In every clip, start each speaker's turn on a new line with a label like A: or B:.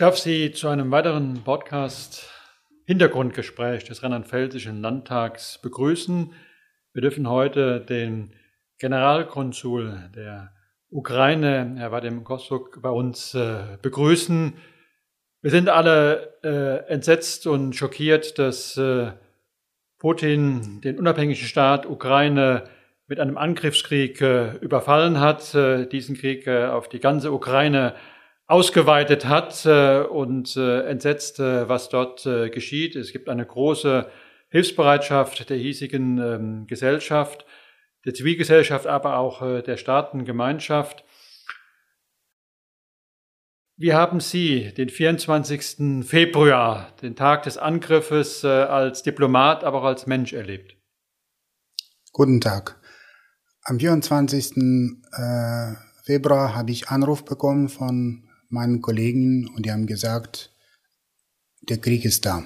A: Ich darf Sie zu einem weiteren Podcast Hintergrundgespräch des Rheinland-Pfälzischen Landtags begrüßen. Wir dürfen heute den Generalkonsul der Ukraine, Herr Vadim Kosuk, bei uns äh, begrüßen. Wir sind alle äh, entsetzt und schockiert, dass äh, Putin den unabhängigen Staat Ukraine mit einem Angriffskrieg äh, überfallen hat, äh, diesen Krieg äh, auf die ganze Ukraine ausgeweitet hat äh, und äh, entsetzt, äh, was dort geschieht. Es gibt eine große Hilfsbereitschaft der hiesigen ähm, Gesellschaft, der Zivilgesellschaft, aber auch der Staatengemeinschaft. Wie haben Sie den 24. Februar, den Tag des Angriffes, als Diplomat, aber auch als Mensch erlebt?
B: Guten Tag. Am 24. Februar habe ich Anruf bekommen von meinen Kollegen und die haben gesagt, der Krieg ist da.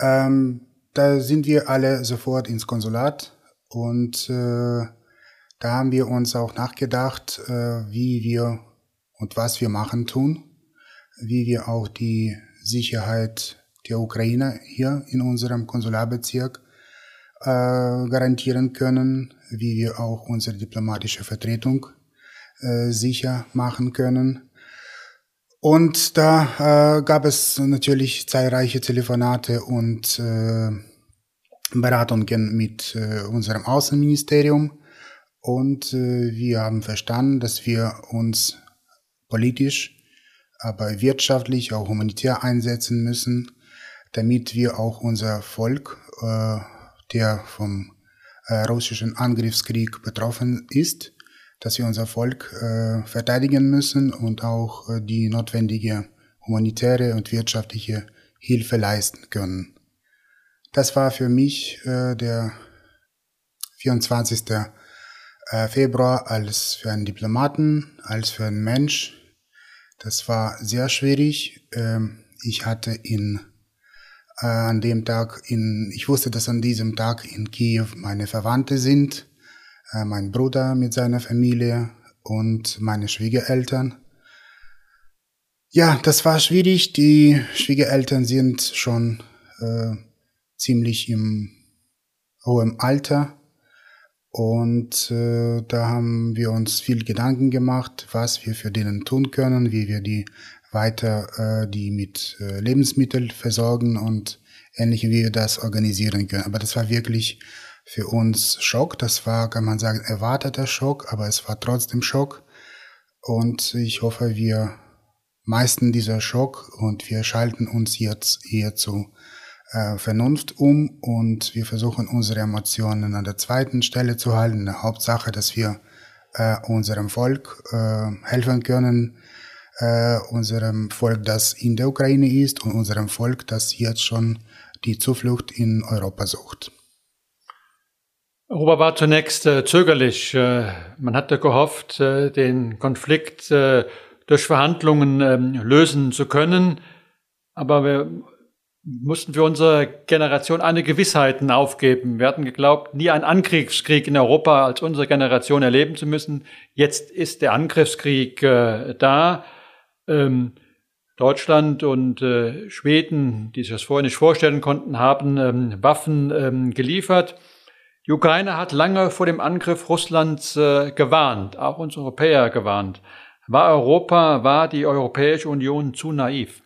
B: Ähm, da sind wir alle sofort ins Konsulat und äh, da haben wir uns auch nachgedacht, äh, wie wir und was wir machen tun, wie wir auch die Sicherheit der Ukraine hier in unserem Konsularbezirk äh, garantieren können, wie wir auch unsere diplomatische Vertretung äh, sicher machen können. Und da äh, gab es natürlich zahlreiche Telefonate und äh, Beratungen mit äh, unserem Außenministerium. Und äh, wir haben verstanden, dass wir uns politisch, aber wirtschaftlich, auch humanitär einsetzen müssen, damit wir auch unser Volk, äh, der vom äh, russischen Angriffskrieg betroffen ist, dass wir unser Volk äh, verteidigen müssen und auch äh, die notwendige humanitäre und wirtschaftliche Hilfe leisten können. Das war für mich äh, der 24. Äh, Februar als für einen Diplomaten, als für einen Mensch. Das war sehr schwierig. Ähm, ich hatte in äh, an dem Tag in, ich wusste, dass an diesem Tag in Kiew meine Verwandte sind äh, mein Bruder mit seiner Familie und meine Schwiegereltern. Ja, das war schwierig. Die Schwiegereltern sind schon äh, ziemlich im hohen Alter. Und äh, da haben wir uns viel Gedanken gemacht, was wir für denen tun können, wie wir die weiter äh, die mit äh, Lebensmitteln versorgen und ähnlichem, wie wir das organisieren können. Aber das war wirklich für uns Schock. Das war, kann man sagen, erwarteter Schock, aber es war trotzdem Schock. Und ich hoffe, wir meisten dieser Schock und wir schalten uns jetzt eher zu äh, Vernunft um und wir versuchen unsere Emotionen an der zweiten Stelle zu halten. Hauptsache, dass wir äh, unserem Volk äh, helfen können, äh, unserem Volk, das in der Ukraine ist und unserem Volk, das jetzt schon die Zuflucht in Europa sucht.
A: Europa war zunächst äh, zögerlich. Äh, man hatte gehofft, äh, den Konflikt äh, durch Verhandlungen ähm, lösen zu können. Aber wir mussten für unsere Generation eine Gewissheiten aufgeben. Wir hatten geglaubt, nie einen Angriffskrieg in Europa als unsere Generation erleben zu müssen. Jetzt ist der Angriffskrieg äh, da. Ähm, Deutschland und äh, Schweden, die sich das vorher nicht vorstellen konnten, haben ähm, Waffen ähm, geliefert. Die Ukraine hat lange vor dem Angriff Russlands äh, gewarnt, auch uns Europäer gewarnt. War Europa, war die Europäische Union zu naiv?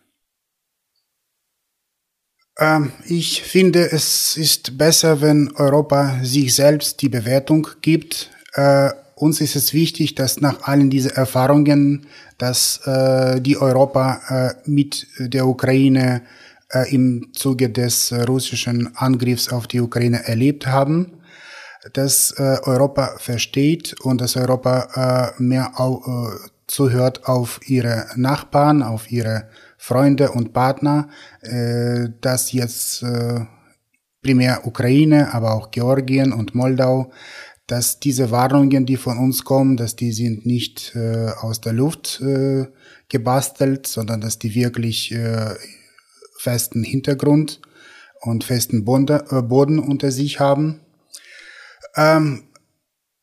B: Ähm, ich finde, es ist besser, wenn Europa sich selbst die Bewertung gibt. Äh, uns ist es wichtig, dass nach allen diesen Erfahrungen, dass äh, die Europa äh, mit der Ukraine äh, im Zuge des russischen Angriffs auf die Ukraine erlebt haben, dass äh, Europa versteht und dass Europa äh, mehr au, äh, zuhört auf ihre Nachbarn, auf ihre Freunde und Partner, äh, dass jetzt äh, primär Ukraine, aber auch Georgien und Moldau, dass diese Warnungen, die von uns kommen, dass die sind nicht äh, aus der Luft äh, gebastelt, sondern dass die wirklich äh, festen Hintergrund und festen Bonde, äh, Boden unter sich haben. Ähm,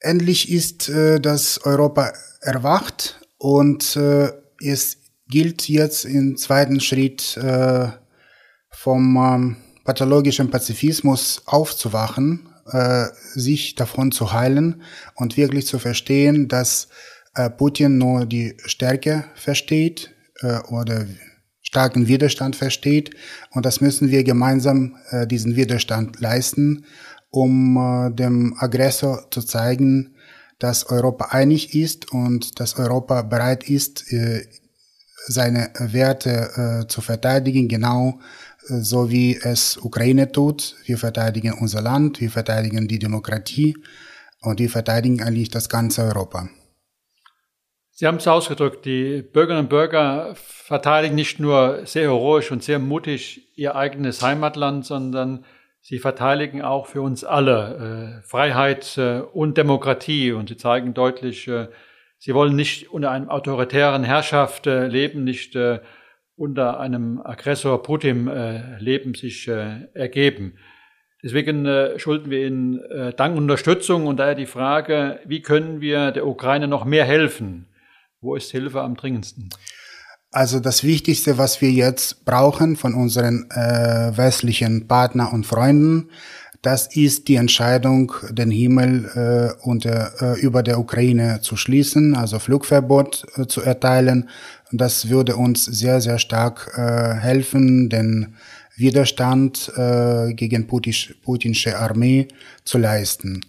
B: endlich ist äh, das Europa erwacht und äh, es gilt jetzt im zweiten Schritt äh, vom ähm, pathologischen Pazifismus aufzuwachen, äh, sich davon zu heilen und wirklich zu verstehen, dass äh, Putin nur die Stärke versteht äh, oder starken Widerstand versteht. Und das müssen wir gemeinsam äh, diesen Widerstand leisten, um äh, dem Aggressor zu zeigen, dass Europa einig ist und dass Europa bereit ist, äh, seine Werte äh, zu verteidigen, genau äh, so wie es Ukraine tut. Wir verteidigen unser Land, wir verteidigen die Demokratie und wir verteidigen eigentlich das ganze Europa.
A: Sie haben es ausgedrückt, die Bürgerinnen und Bürger verteidigen nicht nur sehr heroisch und sehr mutig ihr eigenes Heimatland, sondern sie verteidigen auch für uns alle äh, Freiheit äh, und Demokratie. Und sie zeigen deutlich, äh, sie wollen nicht unter einem autoritären Herrschaft äh, leben, nicht äh, unter einem Aggressor Putin äh, leben, sich ergeben. Deswegen schulden wir Ihnen Dank und Unterstützung und daher die Frage, wie können wir der Ukraine noch mehr helfen? Wo ist Hilfe am dringendsten?
B: Also das Wichtigste, was wir jetzt brauchen von unseren äh, westlichen Partnern und Freunden, das ist die Entscheidung, den Himmel äh, unter, äh, über der Ukraine zu schließen, also Flugverbot äh, zu erteilen. Das würde uns sehr, sehr stark äh, helfen, den Widerstand äh, gegen Putisch, putinsche Armee zu leisten.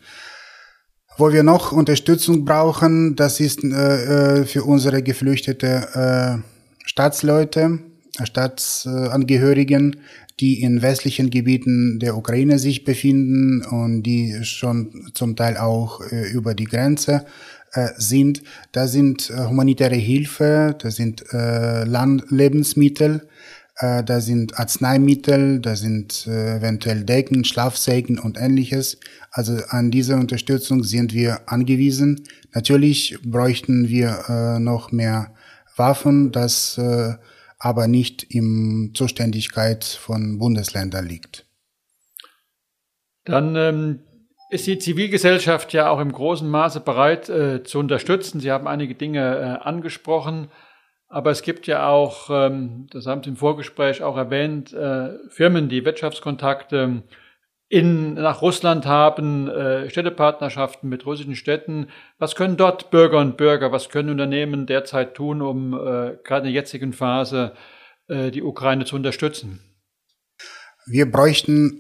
B: Wo wir noch Unterstützung brauchen, das ist äh, äh für unsere geflüchtete äh, Staatsleute, Staatsangehörigen, die in westlichen Gebieten der Ukraine sich befinden und die schon zum Teil auch äh, über die Grenze äh, sind. Da sind äh, humanitäre Hilfe, da sind äh, Land Lebensmittel, äh, da sind Arzneimittel, da sind äh, eventuell Decken, Schlafsägen und ähnliches. Also an diese Unterstützung sind wir angewiesen. Natürlich bräuchten wir noch mehr Waffen, das äh, aber nicht im Zuständigkeit von Bundesländern liegt.
A: Dann ähm, ist die Zivilgesellschaft ja auch im großen Maße bereit äh, zu unterstützen. Sie haben einige Dinge äh, angesprochen. Aber es gibt ja auch, ähm, das haben Sie im Vorgespräch auch erwähnt, äh, Firmen, die Wirtschaftskontakte in, nach Russland haben, äh, Städtepartnerschaften mit russischen Städten. Was können dort Bürger und Bürger, was können Unternehmen derzeit tun, um äh, gerade in der jetzigen Phase die Ukraine zu unterstützen?
B: Wir bräuchten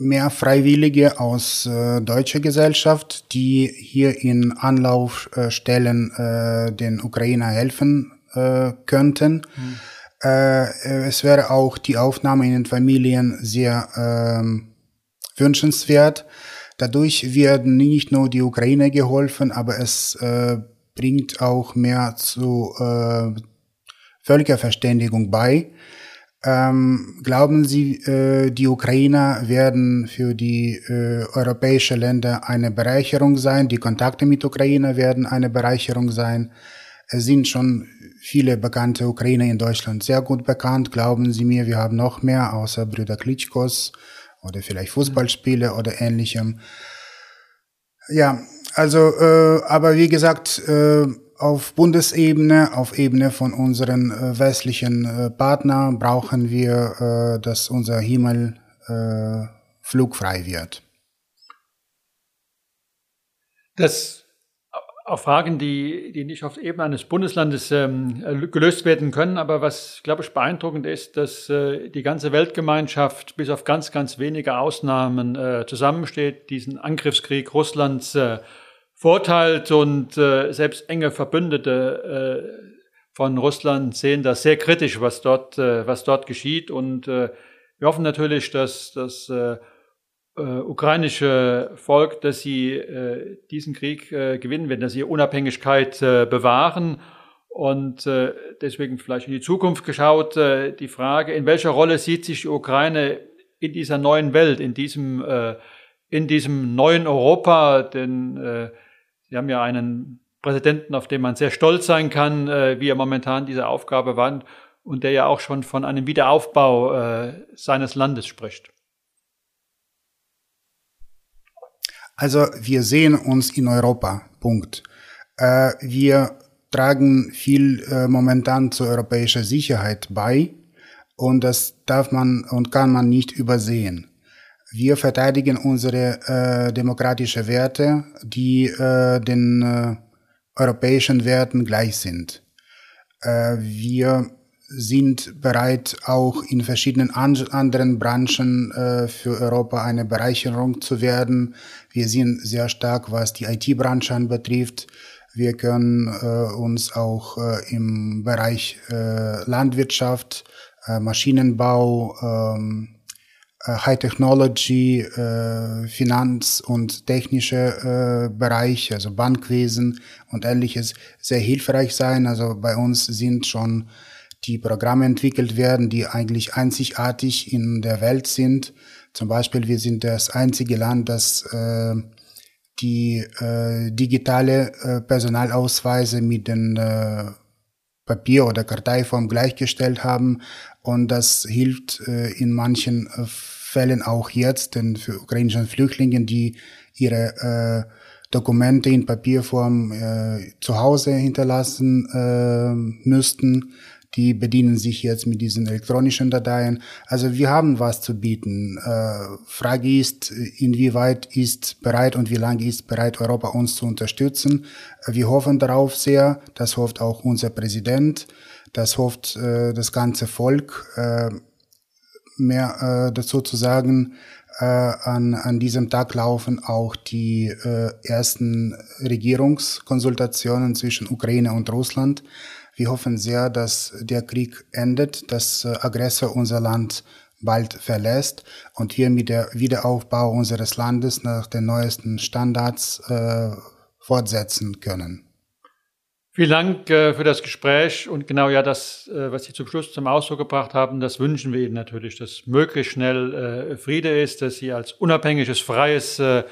B: mehr Freiwillige aus äh, deutscher Gesellschaft, die hier in Anlaufstellen äh, den Ukrainer helfen äh, könnten. Mhm. Äh, es wäre auch die Aufnahme in den Familien sehr ähm, wünschenswert. Dadurch werden nicht nur die Ukraine geholfen, aber es äh, bringt auch mehr zu äh, Völkerverständigung bei. Ähm, glauben Sie, äh, die Ukrainer werden für die äh, europäische Länder eine Bereicherung sein? Die Kontakte mit Ukraine werden eine Bereicherung sein? Es sind schon viele bekannte Ukrainer in Deutschland sehr gut bekannt. Glauben Sie mir, wir haben noch mehr, außer Brüder Klitschkos oder vielleicht Fußballspiele oder ähnlichem. Ja, also, äh, aber wie gesagt, äh, auf Bundesebene, auf Ebene von unseren äh, westlichen äh, Partnern brauchen wir, äh, dass unser Himmel äh, flugfrei wird.
A: Das auch Fragen, die, die nicht auf Ebene eines Bundeslandes ähm, gelöst werden können. Aber was, glaube ich, beeindruckend ist, dass äh, die ganze Weltgemeinschaft bis auf ganz, ganz wenige Ausnahmen äh, zusammensteht, diesen Angriffskrieg Russlands äh, verurteilt und äh, selbst enge Verbündete äh, von Russland sehen das sehr kritisch, was dort, äh, was dort geschieht. Und äh, wir hoffen natürlich, dass, dass äh, äh, ukrainische Volk, dass sie äh, diesen Krieg äh, gewinnen werden, dass sie ihre Unabhängigkeit äh, bewahren. Und äh, deswegen vielleicht in die Zukunft geschaut, äh, die Frage, in welcher Rolle sieht sich die Ukraine in dieser neuen Welt, in diesem, äh, in diesem neuen Europa? Denn äh, Sie haben ja einen Präsidenten, auf den man sehr stolz sein kann, äh, wie er momentan diese Aufgabe wandt und der ja auch schon von einem Wiederaufbau äh, seines Landes spricht.
B: Also wir sehen uns in Europa, Punkt. Äh, wir tragen viel äh, momentan zur europäischen Sicherheit bei und das darf man und kann man nicht übersehen. Wir verteidigen unsere äh, demokratische Werte, die äh, den äh, europäischen Werten gleich sind. Äh, wir sind bereit, auch in verschiedenen an anderen Branchen äh, für Europa eine Bereicherung zu werden. Wir sind sehr stark, was die IT-Branche anbetrifft. Wir können äh, uns auch äh, im Bereich äh, Landwirtschaft, äh, Maschinenbau, ähm, äh, High Technology, Finanz- und technische äh, Bereich, also Bankwesen und ähnliches, sehr hilfreich sein. Also bei uns sind schon die Programme entwickelt werden, die eigentlich einzigartig in der Welt sind. Zum Beispiel, wir sind das einzige Land, das äh, die äh, digitale äh, Personalausweise mit den äh, Papier- oder Karteiform gleichgestellt haben. Und das hilft äh, in manchen äh, Fällen auch jetzt, denn für ukrainische Flüchtlinge, die ihre äh, Dokumente in Papierform äh, zu Hause hinterlassen äh, müssten, die bedienen sich jetzt mit diesen elektronischen Dateien. Also wir haben was zu bieten. Äh, Frage ist, inwieweit ist bereit und wie lange ist bereit Europa uns zu unterstützen. Wir hoffen darauf sehr, das hofft auch unser Präsident, das hofft äh, das ganze Volk. Äh, mehr äh, dazu zu sagen, äh, an, an diesem Tag laufen auch die äh, ersten Regierungskonsultationen zwischen Ukraine und Russland. Wir hoffen sehr, dass der Krieg endet, dass äh, Aggressor unser Land bald verlässt und wir mit der Wiederaufbau unseres Landes nach den neuesten Standards äh, fortsetzen können.
A: Vielen Dank äh, für das Gespräch und genau ja das, äh, was Sie zum Schluss zum Ausdruck gebracht haben, das wünschen wir Ihnen natürlich, dass möglichst schnell äh, Friede ist, dass Sie als unabhängiges, freies äh,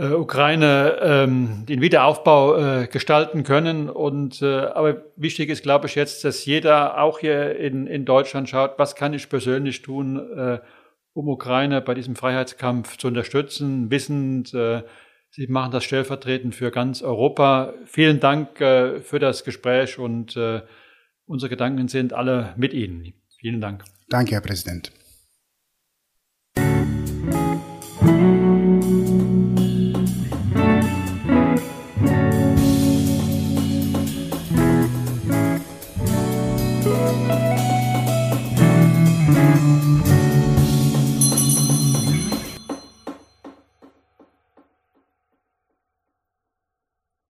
A: äh, Ukraine ähm, den Wiederaufbau äh, gestalten können. Und äh, aber wichtig ist, glaube ich, jetzt, dass jeder auch hier in, in Deutschland schaut, was kann ich persönlich tun, äh, um Ukraine bei diesem Freiheitskampf zu unterstützen, wissend, äh, Sie machen das stellvertretend für ganz Europa. Vielen Dank äh, für das Gespräch und äh, unsere Gedanken sind alle mit Ihnen. Vielen Dank.
B: Danke, Herr Präsident.